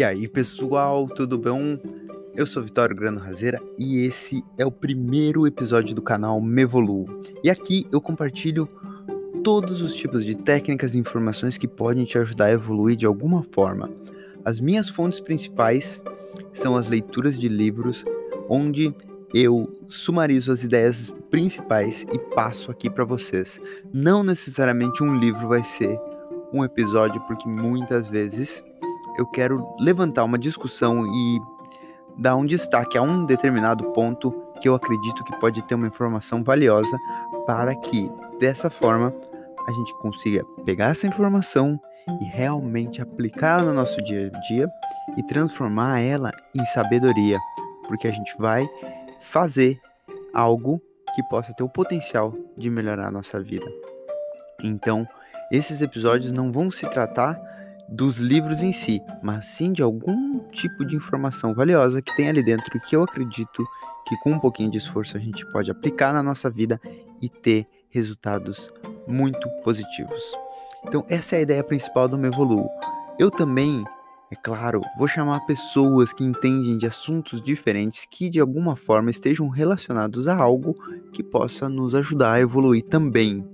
E aí, pessoal, tudo bom? Eu sou Vitório Grano Razeira e esse é o primeiro episódio do canal Mevolu. E aqui eu compartilho todos os tipos de técnicas e informações que podem te ajudar a evoluir de alguma forma. As minhas fontes principais são as leituras de livros, onde eu sumarizo as ideias principais e passo aqui para vocês. Não necessariamente um livro vai ser um episódio, porque muitas vezes eu quero levantar uma discussão e dar um destaque a um determinado ponto que eu acredito que pode ter uma informação valiosa para que dessa forma a gente consiga pegar essa informação e realmente aplicá-la no nosso dia a dia e transformar ela em sabedoria, porque a gente vai fazer algo que possa ter o potencial de melhorar a nossa vida. Então, esses episódios não vão se tratar dos livros em si, mas sim de algum tipo de informação valiosa que tem ali dentro e que eu acredito que com um pouquinho de esforço a gente pode aplicar na nossa vida e ter resultados muito positivos. Então, essa é a ideia principal do Mevolu. Eu também, é claro, vou chamar pessoas que entendem de assuntos diferentes que de alguma forma estejam relacionados a algo que possa nos ajudar a evoluir também.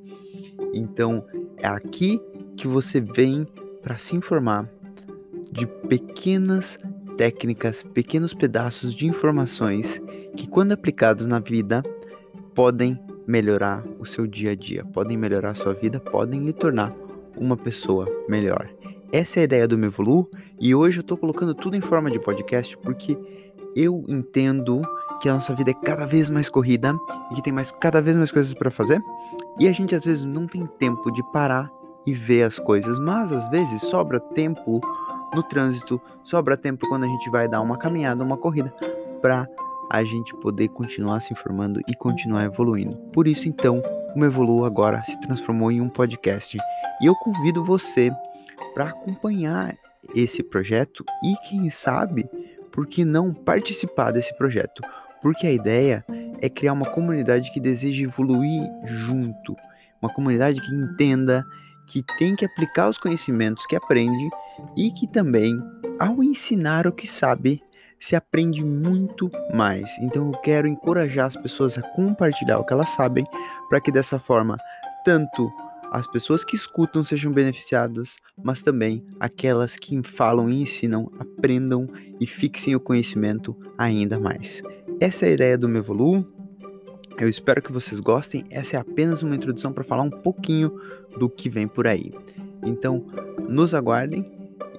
Então, é aqui que você vem para se informar de pequenas técnicas, pequenos pedaços de informações que, quando aplicados na vida, podem melhorar o seu dia a dia, podem melhorar a sua vida, podem lhe tornar uma pessoa melhor. Essa é a ideia do Mevolu e hoje eu estou colocando tudo em forma de podcast porque eu entendo que a nossa vida é cada vez mais corrida e que tem mais cada vez mais coisas para fazer e a gente às vezes não tem tempo de parar e ver as coisas, mas às vezes sobra tempo no trânsito, sobra tempo quando a gente vai dar uma caminhada, uma corrida, para a gente poder continuar se informando e continuar evoluindo. Por isso, então, o Evolu agora se transformou em um podcast e eu convido você para acompanhar esse projeto e, quem sabe, por que não participar desse projeto? Porque a ideia é criar uma comunidade que deseja evoluir junto, uma comunidade que entenda que tem que aplicar os conhecimentos que aprende e que também, ao ensinar o que sabe, se aprende muito mais. Então eu quero encorajar as pessoas a compartilhar o que elas sabem, para que dessa forma, tanto as pessoas que escutam sejam beneficiadas, mas também aquelas que falam e ensinam aprendam e fixem o conhecimento ainda mais. Essa é a ideia do Mevolu. Eu espero que vocês gostem. Essa é apenas uma introdução para falar um pouquinho do que vem por aí. Então, nos aguardem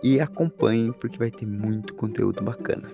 e acompanhem porque vai ter muito conteúdo bacana.